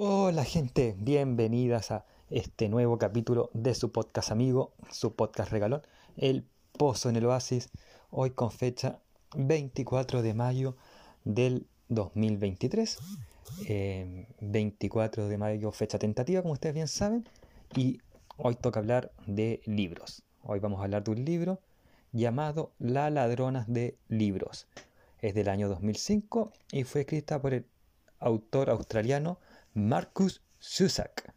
Hola gente, bienvenidas a este nuevo capítulo de su podcast amigo, su podcast regalón, El Pozo en el Oasis, hoy con fecha 24 de mayo del 2023. 24 eh, de mayo, fecha tentativa, como ustedes bien saben, y hoy toca hablar de libros. Hoy vamos a hablar de un libro llamado La ladrona de libros. Es del año 2005 y fue escrita por el autor australiano Marcus Zusak.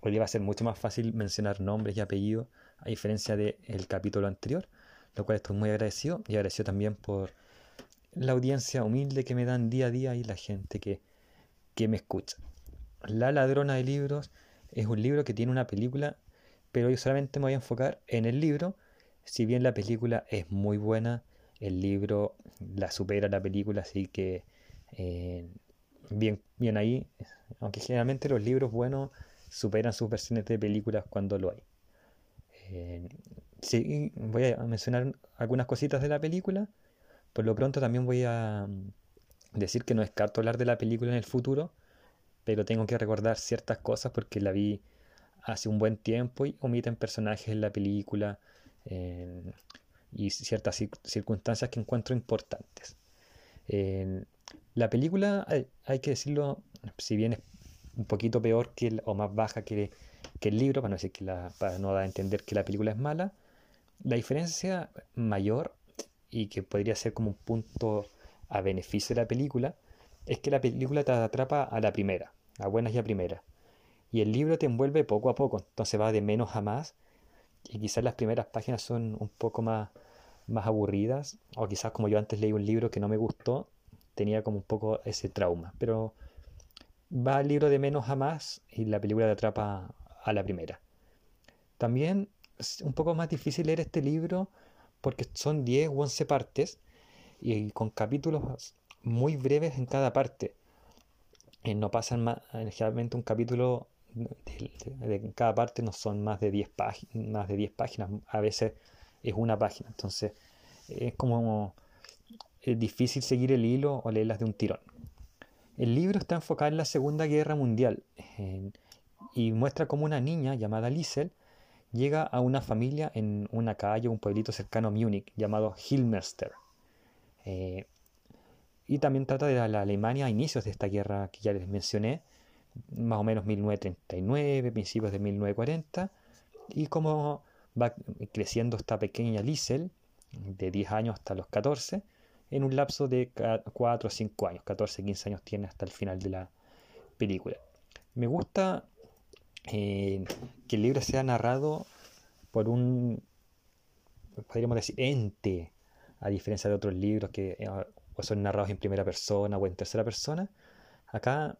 hoy va a ser mucho más fácil mencionar nombres y apellidos a diferencia del capítulo anterior, lo cual estoy muy agradecido y agradecido también por la audiencia humilde que me dan día a día y la gente que, que me escucha. La ladrona de libros es un libro que tiene una película, pero yo solamente me voy a enfocar en el libro. Si bien la película es muy buena, el libro la supera la película, así que eh, bien, bien ahí, aunque generalmente los libros buenos superan sus versiones de películas cuando lo hay. Eh, sí, voy a mencionar algunas cositas de la película. Por lo pronto también voy a mm, decir que no descarto hablar de la película en el futuro, pero tengo que recordar ciertas cosas porque la vi hace un buen tiempo y omiten personajes en la película y ciertas circunstancias que encuentro importantes. La película, hay, que decirlo, si bien es un poquito peor que o más baja que, el libro, para no decir que la, para no dar a entender que la película es mala, la diferencia mayor y que podría ser como un punto a beneficio de la película es que la película te atrapa a la primera, a buenas y a primera. Y el libro te envuelve poco a poco, entonces va de menos a más. Y quizás las primeras páginas son un poco más, más aburridas, o quizás como yo antes leí un libro que no me gustó, tenía como un poco ese trauma. Pero va el libro de menos a más y la película te atrapa a la primera. También es un poco más difícil leer este libro porque son 10 u 11 partes y con capítulos muy breves en cada parte. Eh, no pasan más, eh, generalmente un capítulo de, cada parte no son más de 10 páginas, más de 10 páginas, a veces es una página. Entonces es como es difícil seguir el hilo o leerlas de un tirón. El libro está enfocado en la Segunda Guerra Mundial y muestra cómo una niña llamada Liesel llega a una familia en una calle, un pueblito cercano a Múnich llamado Hilmerster. Eh, y también trata de la Alemania a inicios de esta guerra que ya les mencioné, más o menos 1939, principios de 1940, y cómo va creciendo esta pequeña Liesel, de 10 años hasta los 14, en un lapso de 4 o 5 años, 14, 15 años tiene hasta el final de la película. Me gusta eh, que el libro sea narrado por un, podríamos decir, ente, a diferencia de otros libros que eh, son narrados en primera persona o en tercera persona. Acá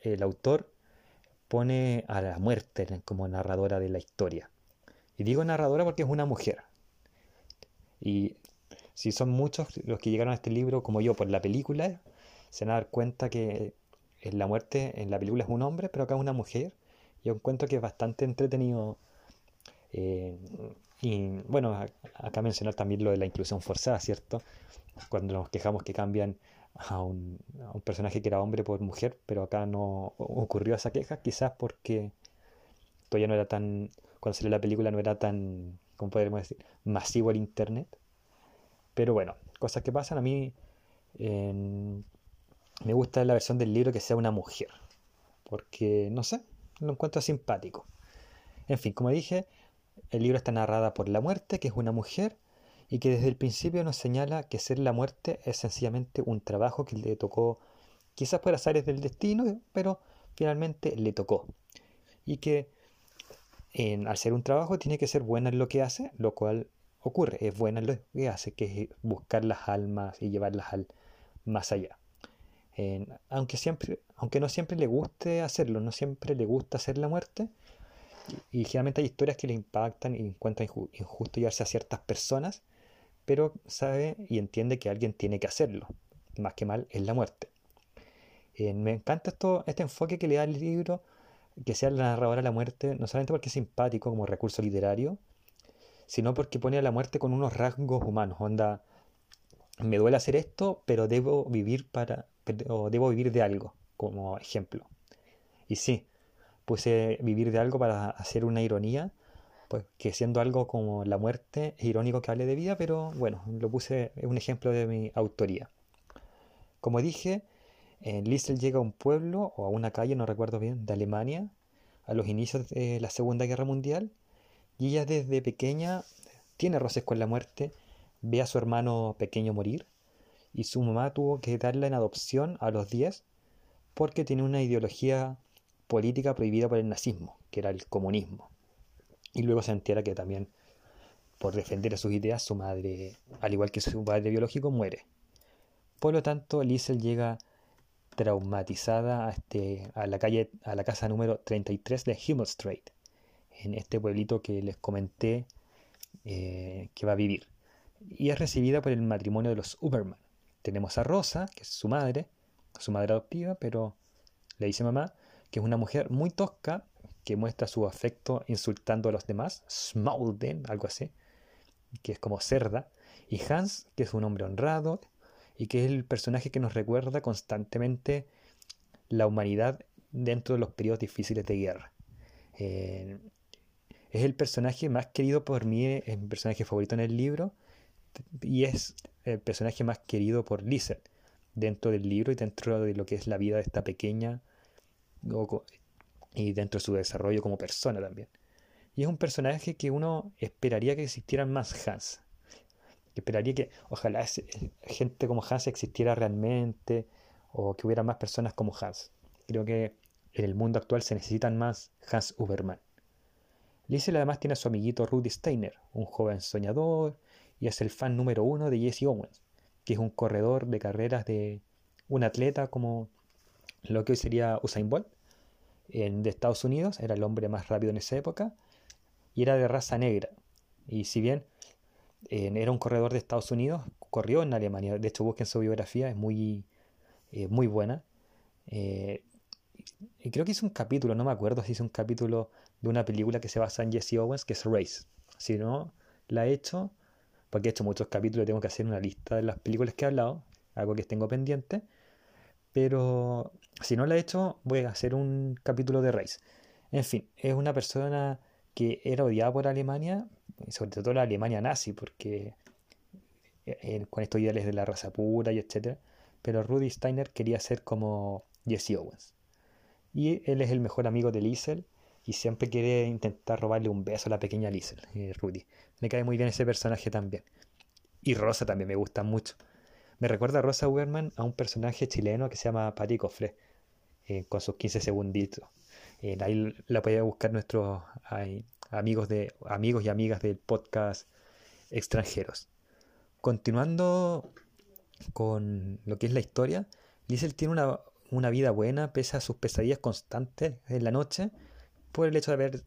el autor pone a la muerte como narradora de la historia. Y digo narradora porque es una mujer. Y si son muchos los que llegaron a este libro, como yo, por la película, se van a dar cuenta que en la muerte en la película es un hombre, pero acá es una mujer. Yo encuentro que es bastante entretenido. Eh, y bueno, acá mencionar también lo de la inclusión forzada, ¿cierto? Cuando nos quejamos que cambian a un, a un personaje que era hombre por mujer, pero acá no ocurrió esa queja, quizás porque todavía no era tan, cuando salió la película no era tan, ¿cómo podemos decir?, masivo el Internet. Pero bueno, cosas que pasan. A mí me gusta la versión del libro que sea una mujer. Porque, no sé, lo encuentro simpático. En fin, como dije, el libro está narrada por la muerte, que es una mujer, y que desde el principio nos señala que ser la muerte es sencillamente un trabajo que le tocó, quizás por azares del destino, pero finalmente le tocó. Y que al ser un trabajo tiene que ser buena en lo que hace, lo cual ocurre, es buena lo que hace, que es buscar las almas y llevarlas al más allá. aunque, siempre, aunque no siempre le guste hacerlo, no siempre le gusta hacer la muerte, y, generalmente hay historias que le impactan y encuentran injusto llevarse a ciertas personas, pero sabe y entiende que alguien tiene que hacerlo, más que mal es la muerte. me encanta esto, este enfoque que le da el libro, que sea la narradora de la muerte, no solamente porque es simpático como recurso literario, sino porque pone a la muerte con unos rasgos humanos. Onda, me duele hacer esto, pero debo vivir para, o debo vivir de algo. como ejemplo. Y sí, puse vivir de algo para hacer una ironía, pues que siendo algo como la muerte es irónico que hable de vida, pero bueno, lo puse es un ejemplo de mi autoría. Como dije, Liesel llega a un pueblo o a una calle, no recuerdo bien, de Alemania, a los inicios de la Segunda Guerra Mundial, y ella desde pequeña tiene roces con la muerte, ve a su hermano pequeño morir, y su mamá tuvo que darla en adopción a los 10 porque tiene una ideología política prohibida por el nazismo, que era el comunismo. Y luego se entera que también por defender sus ideas su madre, al igual que su padre biológico, muere. Por lo tanto, Liesel llega traumatizada a, este, la calle, a la casa número 33 de Himmelstraat, en este pueblito que les comenté eh, que va a vivir. Y es recibida por el matrimonio de los Uberman. Tenemos a Rosa, que es su madre, su madre adoptiva, pero le dice mamá, que es una mujer muy tosca, que muestra su afecto insultando a los demás, Smauden, algo así, que es como cerda, y Hans, que es un hombre honrado, y que es el personaje que nos recuerda constantemente la humanidad dentro de los periodos difíciles de guerra. Eh, es el personaje más querido por mí, es mi personaje favorito en el libro, y es el personaje más querido por Lizard dentro del libro y dentro de lo que es la vida de esta pequeña y dentro de su desarrollo como persona también. Y es un personaje que uno esperaría que existieran más Hans. Esperaría que ojalá gente como Hans existiera realmente o que hubiera más personas como Hans. Creo que en el mundo actual se necesitan más Hans Uberman. Liesel además tiene a su amiguito Rudy Steiner, un joven soñador, y es el fan número uno de Jesse Owens, que es un corredor de carreras de un atleta como lo que hoy sería Usain Bolt, en, de Estados Unidos, era el hombre más rápido en esa época, y era de raza negra. Y si bien era un corredor de Estados Unidos, corrió en Alemania, de hecho busquen su biografía, es muy, eh, muy buena. Eh, y creo que hizo un capítulo, no me acuerdo si hizo un capítulo de una película que se basa en Jesse Owens, que es Race. Si no la he hecho, porque he hecho muchos capítulos, tengo que hacer una lista de las películas que he hablado, algo que tengo pendiente. Pero si no la he hecho, voy a hacer un capítulo de Race. En fin, es una persona que era odiada por Alemania, sobre todo la Alemania nazi, porque eh, eh, con estos ideales de la raza pura y etcétera. Pero Rudy Steiner quería ser como Jesse Owens. Y él es el mejor amigo de Liesel y siempre quiere intentar robarle un beso a la pequeña Liesel, eh, Rudy. Me cae muy bien ese personaje también. Y Rosa también me gusta mucho. Me recuerda a Rosa Werman a un personaje chileno que se llama Pati Cofre, eh, con sus 15 segunditos. Eh, ahí la pueden buscar nuestros amigos, de, amigos y amigas del podcast extranjeros. Continuando con lo que es la historia, Liesel tiene una, una vida buena pese a sus pesadillas constantes en la noche por el hecho de haber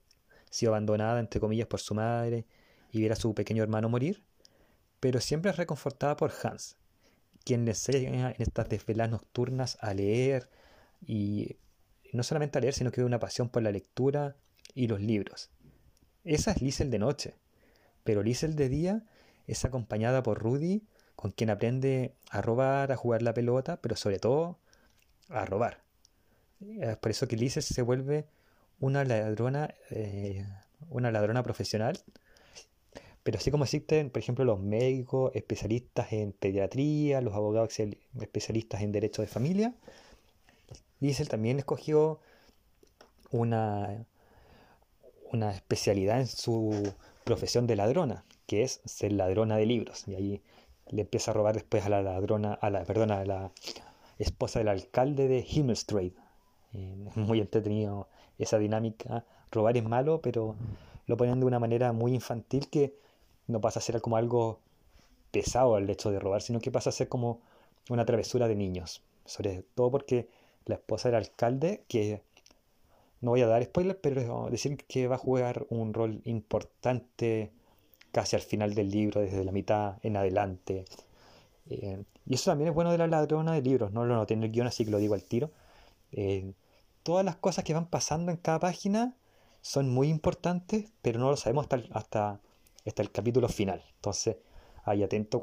sido abandonada, entre comillas, por su madre y ver a su pequeño hermano morir, pero siempre es reconfortada por Hans, quien le enseña en estas desveladas nocturnas a leer y no solamente a leer, sino que una pasión por la lectura y los libros. Esa es Liesel de noche, pero Liesel de día es acompañada por Rudy, con quien aprende a robar, a jugar la pelota, pero sobre todo a robar. Es por eso que Liesel se vuelve una ladrona, eh, una ladrona profesional pero así como existen, por ejemplo, los médicos especialistas en pediatría, los abogados especialistas en derecho de familia, Diesel también escogió una, una especialidad en su profesión de ladrona, que es ser ladrona de libros. Y ahí le empieza a robar después a la ladrona, a la, perdona, a la esposa del alcalde de Himmelstraat. Eh, muy entretenido esa dinámica. Robar es malo, pero lo ponen de una manera muy infantil que no pasa a ser como algo pesado el hecho de robar, sino que pasa a ser como una travesura de niños. Sobre todo porque la esposa del alcalde, que no voy a dar spoiler, pero decir que va a jugar un rol importante casi al final del libro, desde la mitad en adelante. Eh, y eso también es bueno de la ladrona de libros, no lo noté en el guion, así que lo digo al tiro. Eh, todas las cosas que van pasando en cada página son muy importantes, pero no lo sabemos hasta, el capítulo final. Entonces, ahí atento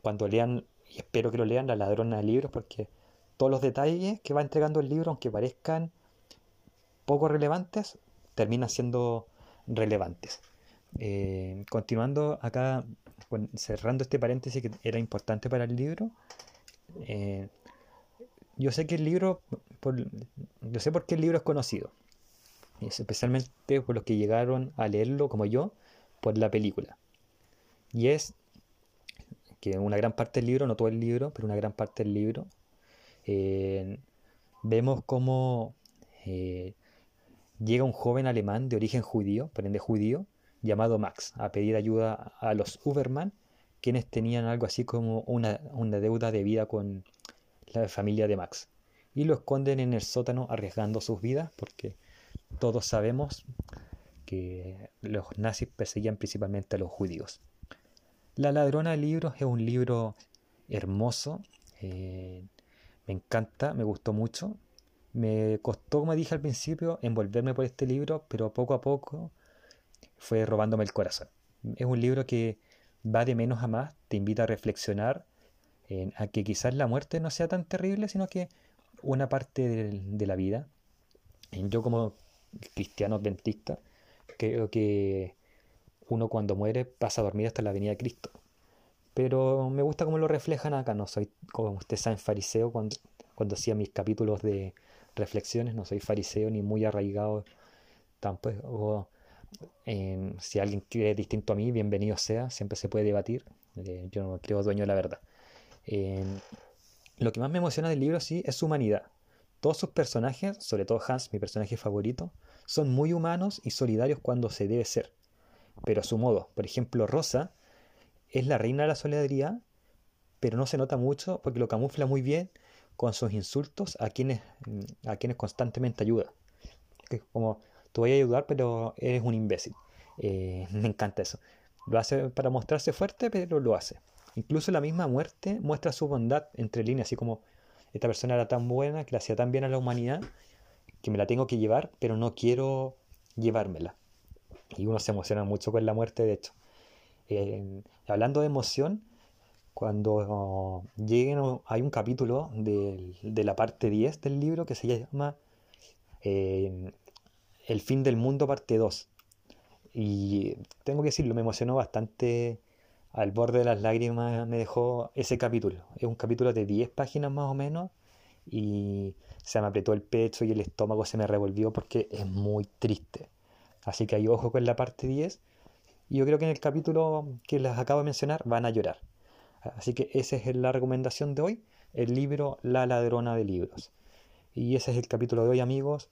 cuando lean, y espero que lo lean, La ladrona de libros, porque todos los detalles que va entregando el libro, aunque parezcan poco relevantes, terminan siendo relevantes. Eh, continuando acá, cerrando este paréntesis que era importante para el libro, eh, yo sé que el libro, yo sé por qué el libro es conocido, especialmente por los que llegaron a leerlo como yo, por la película. Y es que una gran parte del libro, no todo el libro, pero una gran parte del libro, eh, vemos cómo eh, llega un joven alemán de origen judío, prende judío, llamado Max, a pedir ayuda a los Uberman, quienes tenían algo así como una, una deuda de vida con la familia de Max. Y lo esconden en el sótano arriesgando sus vidas porque todos sabemos que los nazis perseguían principalmente a los judíos. La ladrona de libros es un libro hermoso, eh, me encanta, me gustó mucho. Me costó, como dije al principio, envolverme por este libro, pero poco a poco fue robándome el corazón. Es un libro que va de menos a más, te invita a reflexionar a que quizás la muerte no sea tan terrible, sino que una parte de, la vida. Yo como cristiano adventista creo que uno cuando muere pasa a dormir hasta la venida de Cristo. Pero me gusta cómo lo reflejan acá. No soy, como ustedes saben, fariseo cuando, cuando hacía mis capítulos de reflexiones. No soy fariseo ni muy arraigado tampoco. si alguien quiere distinto a mí, bienvenido sea. Siempre se puede debatir. Eh, yo no creo dueño de la verdad lo que más me emociona del libro, sí, es su humanidad. Todos sus personajes, sobre todo Hans, mi personaje favorito, son muy humanos y solidarios cuando se debe ser, pero a su modo. Por ejemplo, Rosa es la reina de la solidaridad, pero no se nota mucho porque lo camufla muy bien con sus insultos a quienes, a quienes constantemente ayuda. como, te voy a ayudar, pero eres un imbécil. Eh, me encanta eso. Lo hace para mostrarse fuerte, pero lo hace. Incluso la misma muerte muestra su bondad entre líneas, así como esta persona era tan buena, que le hacía tan bien a la humanidad, que me la tengo que llevar, pero no quiero llevármela. Y uno se emociona mucho con la muerte, de hecho. Hablando de emoción, cuando lleguen, hay un capítulo de, la parte 10 del libro que se llama eh, El fin del mundo, parte 2. Y tengo que decirlo, me emocionó bastante al borde de las lágrimas me dejó ese capítulo. Es un capítulo de 10 páginas más o menos y se me apretó el pecho y el estómago se me revolvió porque es muy triste. Así que hay ojo con la parte 10 y yo creo que en el capítulo que les acabo de mencionar van a llorar. Así que esa es la recomendación de hoy, el libro La ladrona de libros. Y ese es el capítulo de hoy amigos.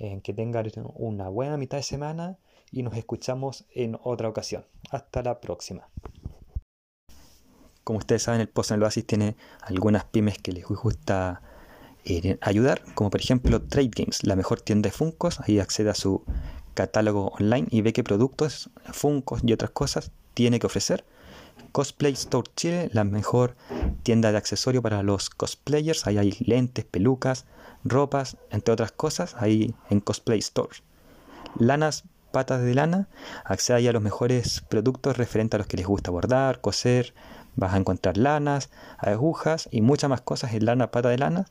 En que tengan una buena mitad de semana y nos escuchamos en otra ocasión. Hasta la próxima. Como ustedes saben, el Post en el Oasis tiene algunas pymes que les gusta eh, ayudar, como por ejemplo Trade Games, la mejor tienda de Funcos. Ahí accede a su catálogo online y ve qué productos, Funcos y otras cosas tiene que ofrecer. Cosplay Store Chile, la mejor tienda de accesorios para los cosplayers. Ahí hay lentes, pelucas, ropas, entre otras cosas, ahí en Cosplay Store. Lanas Patas de Lana, accede a los mejores productos referentes a los que les gusta bordar, coser, Vas a encontrar lanas, agujas y muchas más cosas en lana pata de lana.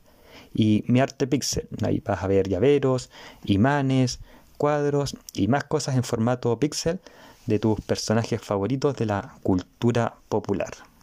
Y mi arte pixel. Ahí vas a ver llaveros, imanes, cuadros y más cosas en formato pixel de tus personajes favoritos de la cultura popular.